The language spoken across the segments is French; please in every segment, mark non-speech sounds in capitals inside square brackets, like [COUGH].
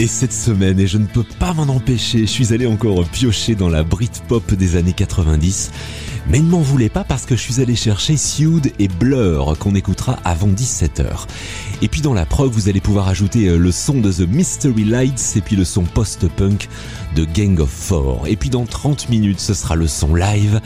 Et cette semaine, et je ne peux pas m'en empêcher, je suis allé encore piocher dans la Britpop des années 90 mais ne m'en voulez pas parce que je suis allé chercher Sued et Blur qu'on écoutera avant 17h. Et puis dans la prog, vous allez pouvoir ajouter euh, le son de The Mystery Lights et puis le son post-punk de Gang of Four. Et puis dans 30 minutes, ce sera le son live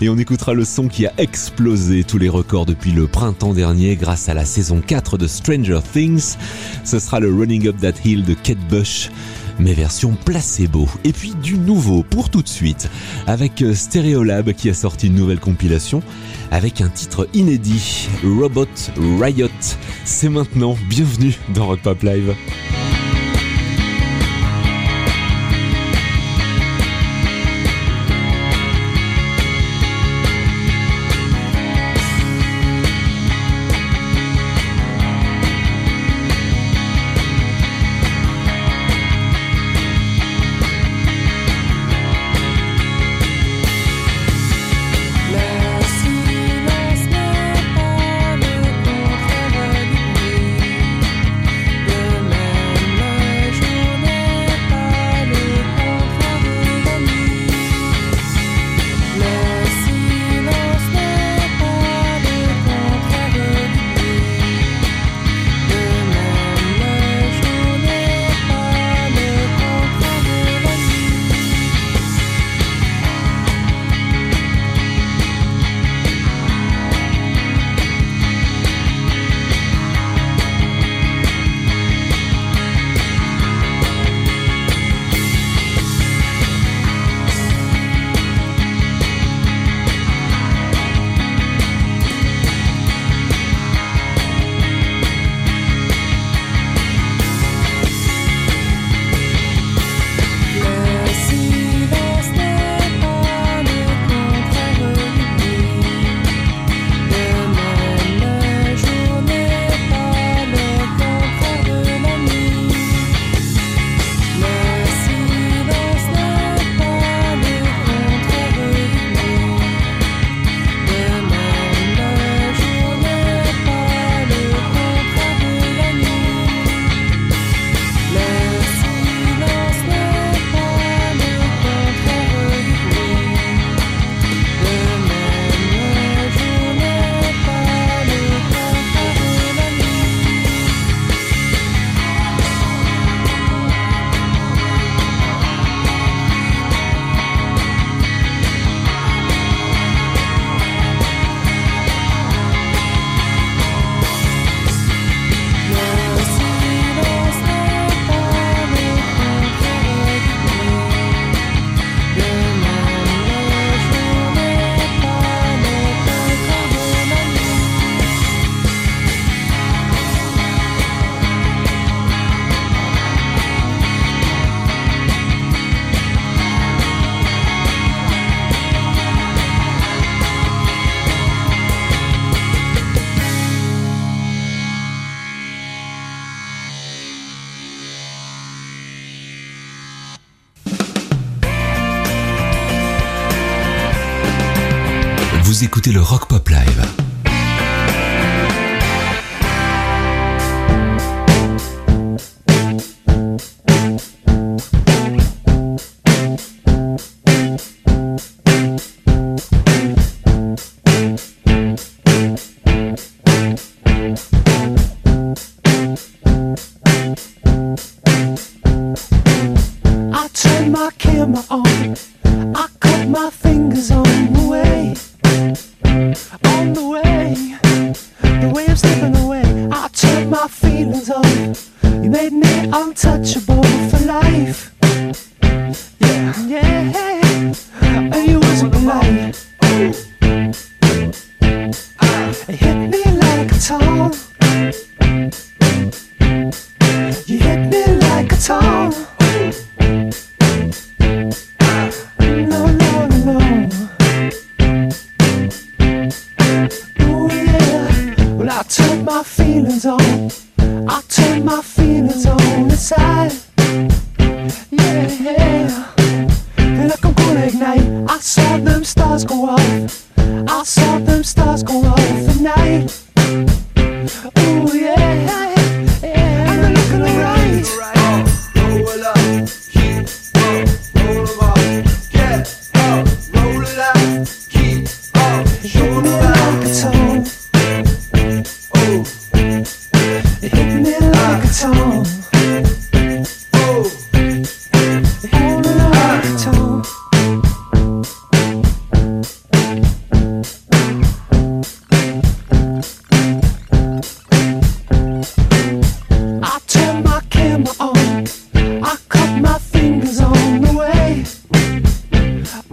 et on écoutera le son qui a explosé tous les records depuis le printemps dernier grâce à la saison 4 de Stranger Things. Ce sera le Running Up That Hill de Kate Bush mais version placebo. Et puis du nouveau pour tout de suite, avec euh, Stereolab qui a sorti une nouvelle compilation avec un titre inédit, Robot Riot. C'est maintenant, bienvenue dans Rock Pop Live.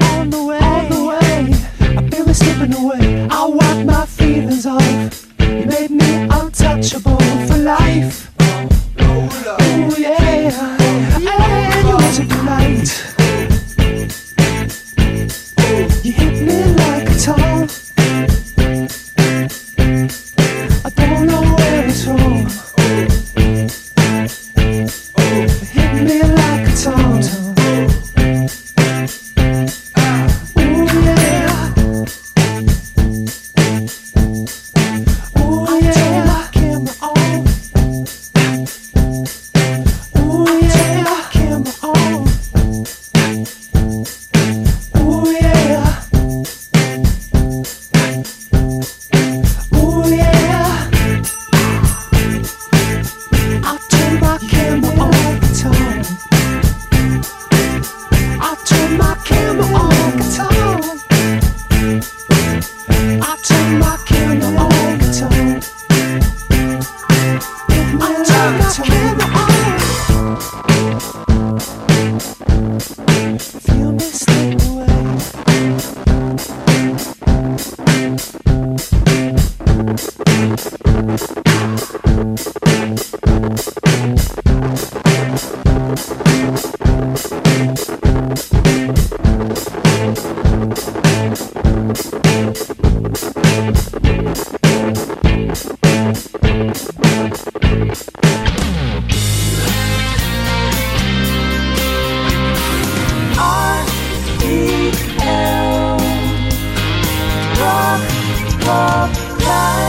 On the way, I feel it slipping away. I wipe my feelings off. Love.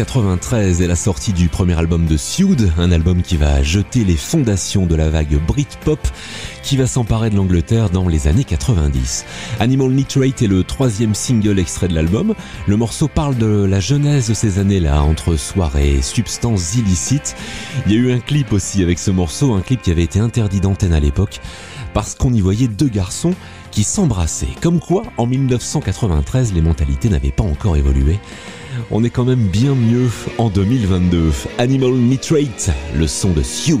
1993 est la sortie du premier album de Sued, un album qui va jeter les fondations de la vague Britpop qui va s'emparer de l'Angleterre dans les années 90. Animal Nitrate est le troisième single extrait de l'album. Le morceau parle de la genèse de ces années-là, entre soirées et substances illicites. Il y a eu un clip aussi avec ce morceau, un clip qui avait été interdit d'antenne à l'époque, parce qu'on y voyait deux garçons qui s'embrassaient. Comme quoi, en 1993, les mentalités n'avaient pas encore évolué on est quand même bien mieux en 2022. Animal Nitrate, le son de Sued.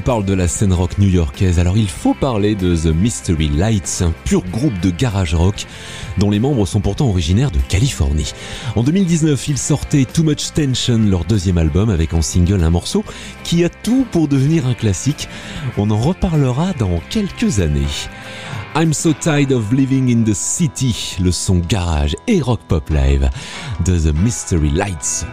On parle de la scène rock new-yorkaise, alors il faut parler de The Mystery Lights, un pur groupe de garage rock dont les membres sont pourtant originaires de Californie. En 2019, ils sortaient Too Much Tension, leur deuxième album, avec en single un morceau qui a tout pour devenir un classique. On en reparlera dans quelques années. I'm so tired of living in the city, le son garage et rock pop live de The Mystery Lights.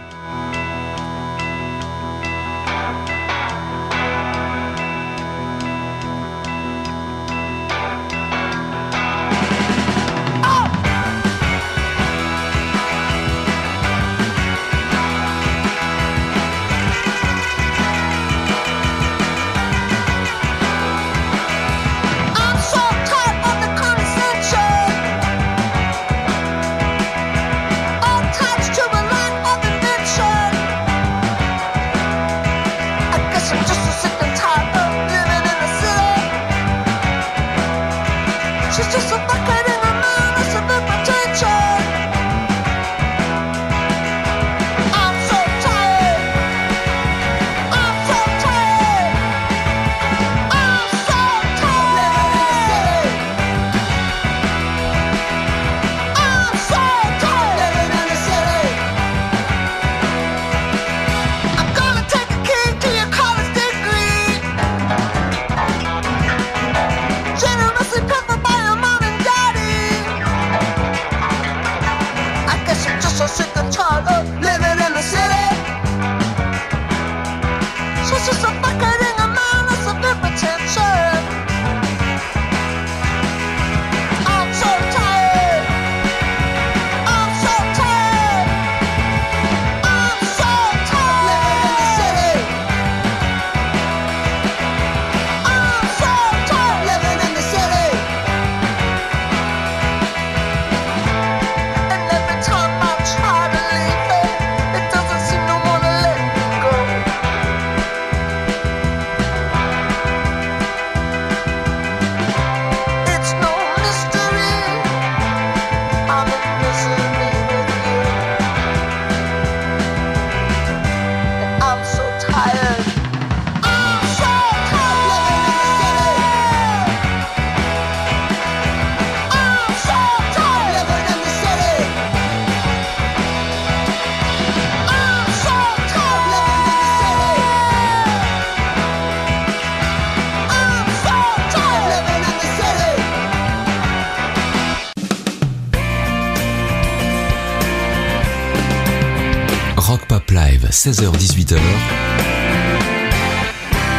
16h-18h.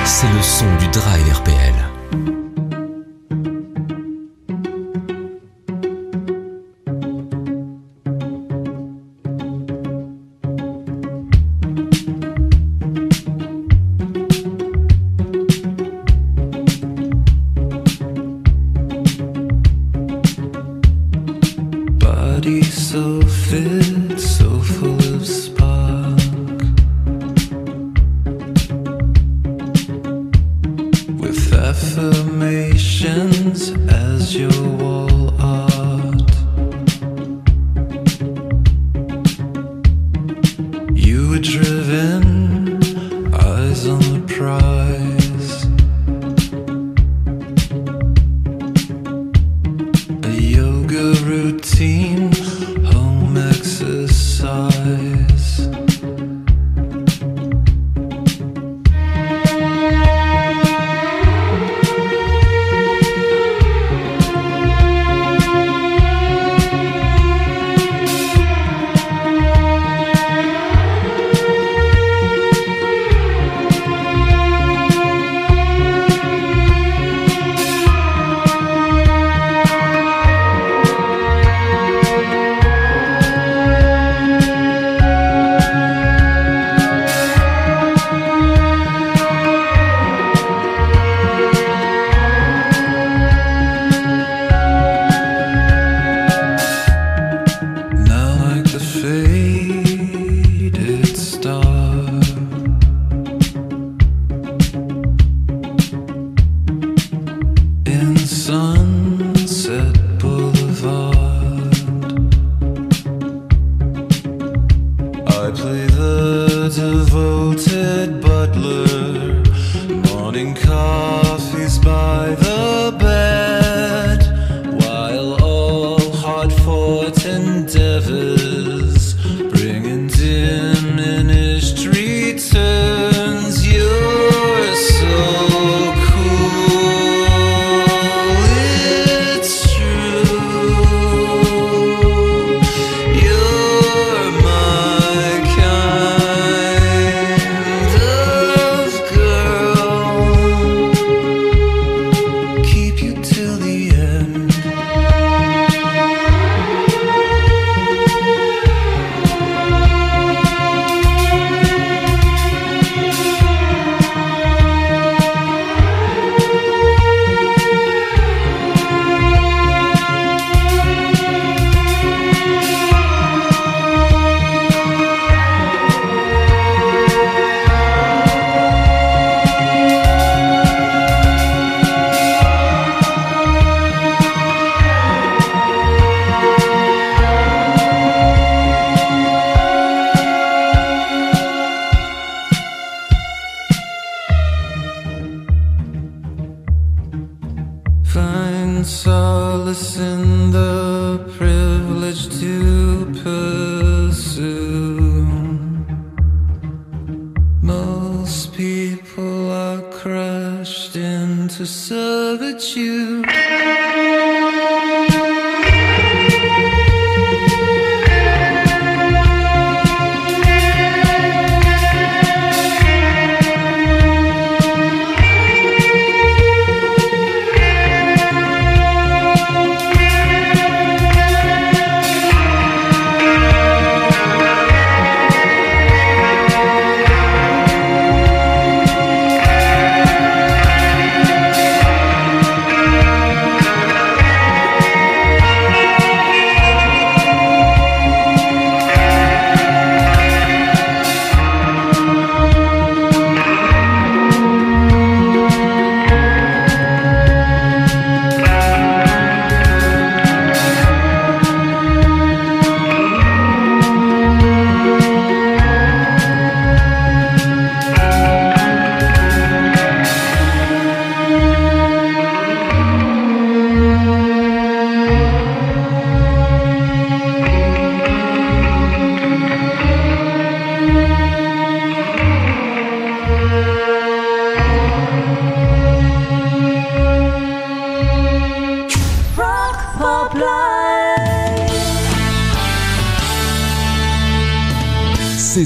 C'est le son du Drive RPL.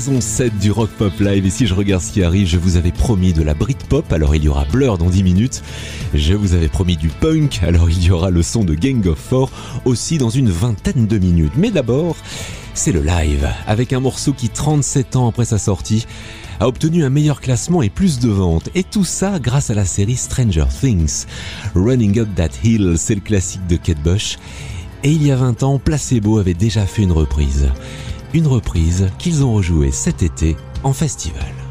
Saison 7 du Rock Pop Live. Et si je regarde ce qui arrive, je vous avais promis de la Britpop, alors il y aura Blur dans 10 minutes. Je vous avais promis du punk, alors il y aura le son de Gang of Four aussi dans une vingtaine de minutes. Mais d'abord, c'est le live, avec un morceau qui, 37 ans après sa sortie, a obtenu un meilleur classement et plus de ventes. Et tout ça grâce à la série Stranger Things. Running Up That Hill, c'est le classique de Kate Bush. Et il y a 20 ans, Placebo avait déjà fait une reprise. Une reprise qu'ils ont rejouée cet été en festival.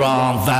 wrong vibe.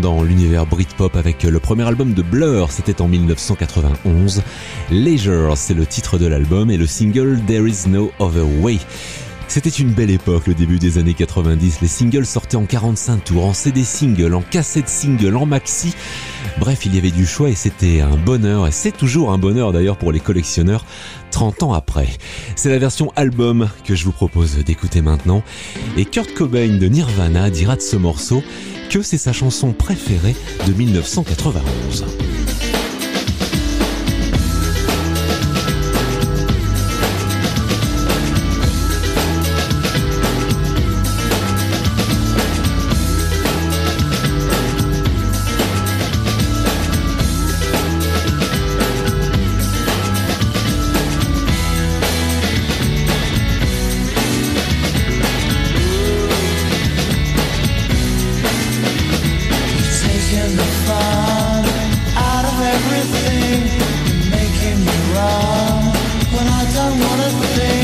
Dans l'univers Britpop avec le premier album de Blur, c'était en 1991. Leisure, c'est le titre de l'album et le single There Is No Other Way. C'était une belle époque, le début des années 90. Les singles sortaient en 45 tours, en CD single, en cassette single, en maxi. Bref, il y avait du choix et c'était un bonheur. Et c'est toujours un bonheur d'ailleurs pour les collectionneurs 30 ans après. C'est la version album que je vous propose d'écouter maintenant. Et Kurt Cobain de Nirvana dira de ce morceau que c'est sa chanson préférée de 1991. I wanna thing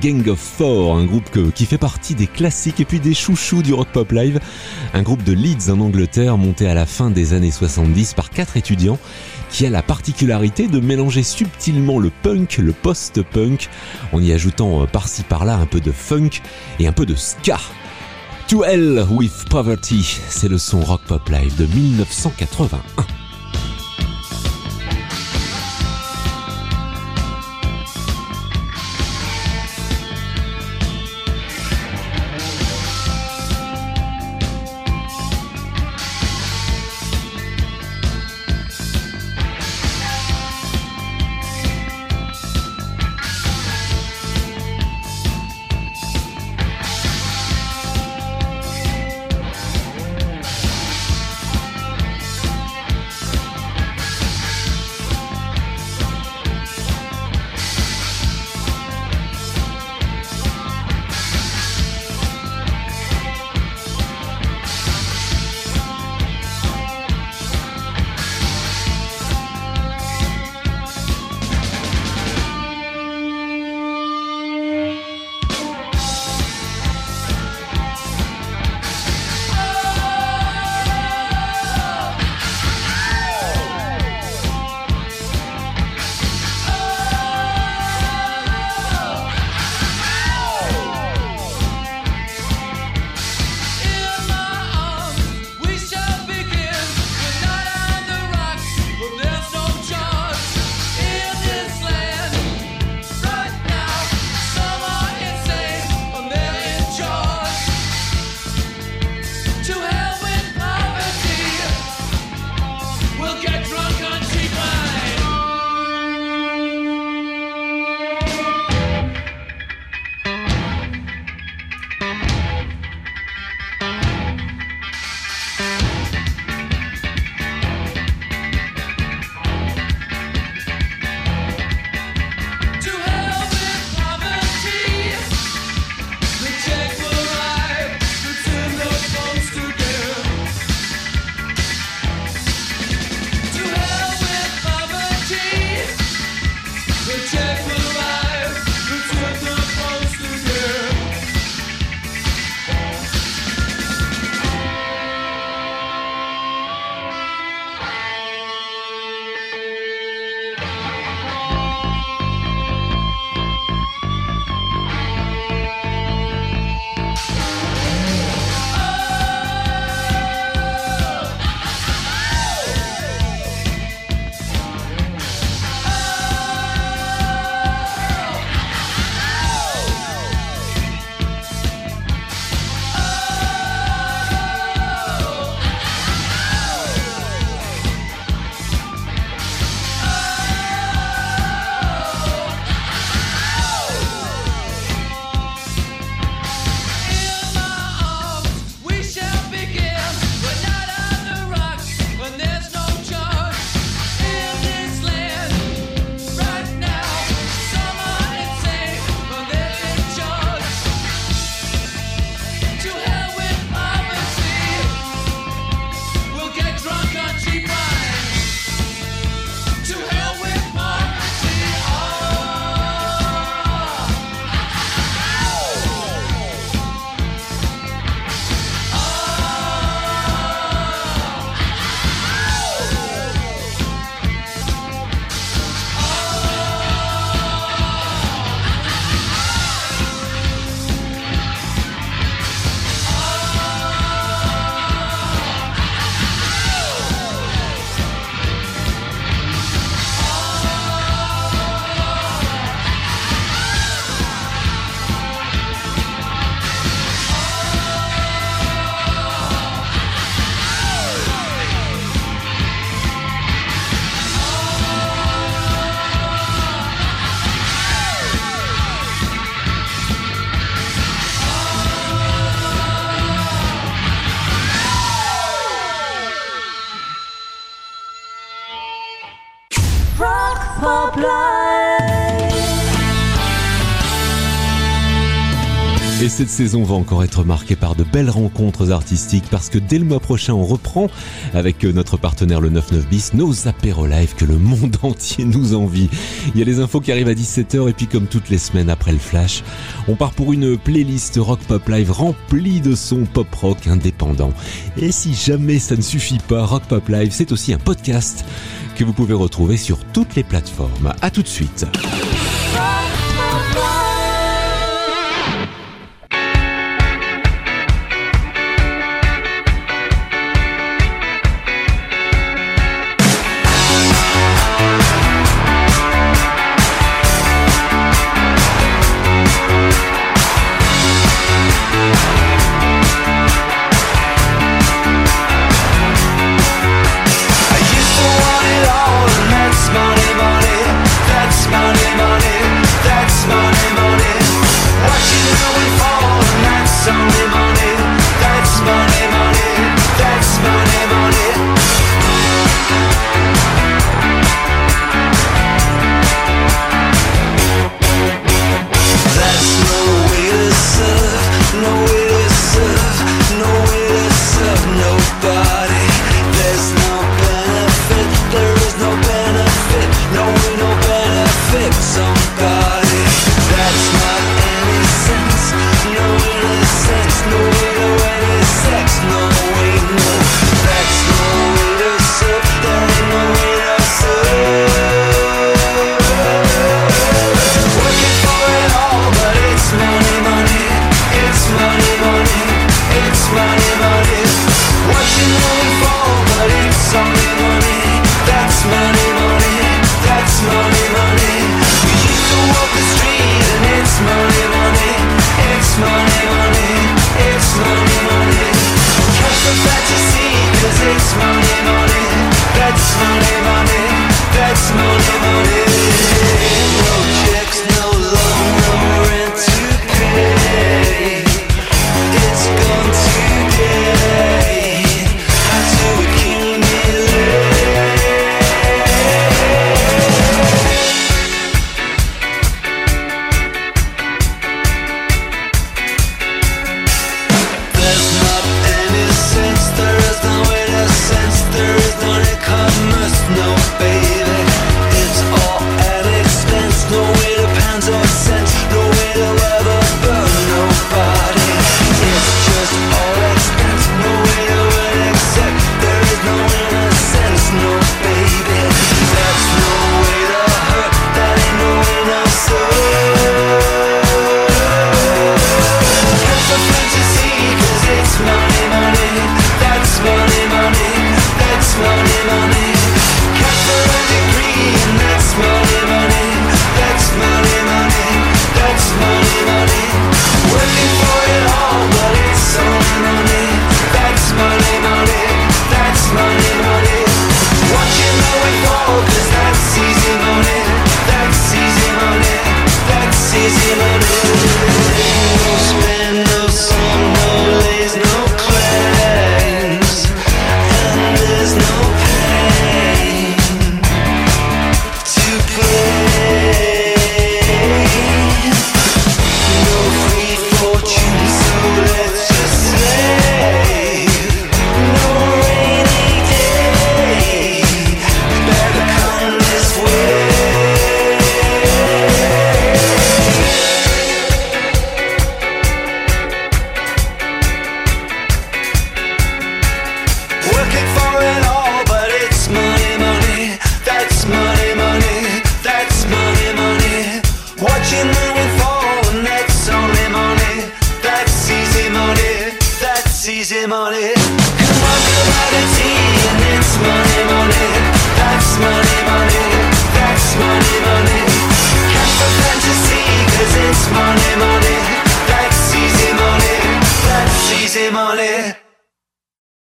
Gang of Four, un groupe qui fait partie des classiques et puis des chouchous du rock pop live. Un groupe de Leeds en Angleterre monté à la fin des années 70 par quatre étudiants qui a la particularité de mélanger subtilement le punk, le post-punk, en y ajoutant euh, par-ci par-là un peu de funk et un peu de ska. To Hell with Poverty, c'est le son rock pop live de 1981. Cette saison va encore être marquée par de belles rencontres artistiques parce que dès le mois prochain, on reprend avec notre partenaire le 99 bis nos apéros live que le monde [LAUGHS] entier nous envie. Il y a les infos qui arrivent à 17h et puis comme toutes les semaines après le flash, on part pour une playlist rock pop live remplie de sons pop rock indépendants. Et si jamais ça ne suffit pas, rock pop live, c'est aussi un podcast que vous pouvez retrouver sur toutes les plateformes. À tout de suite.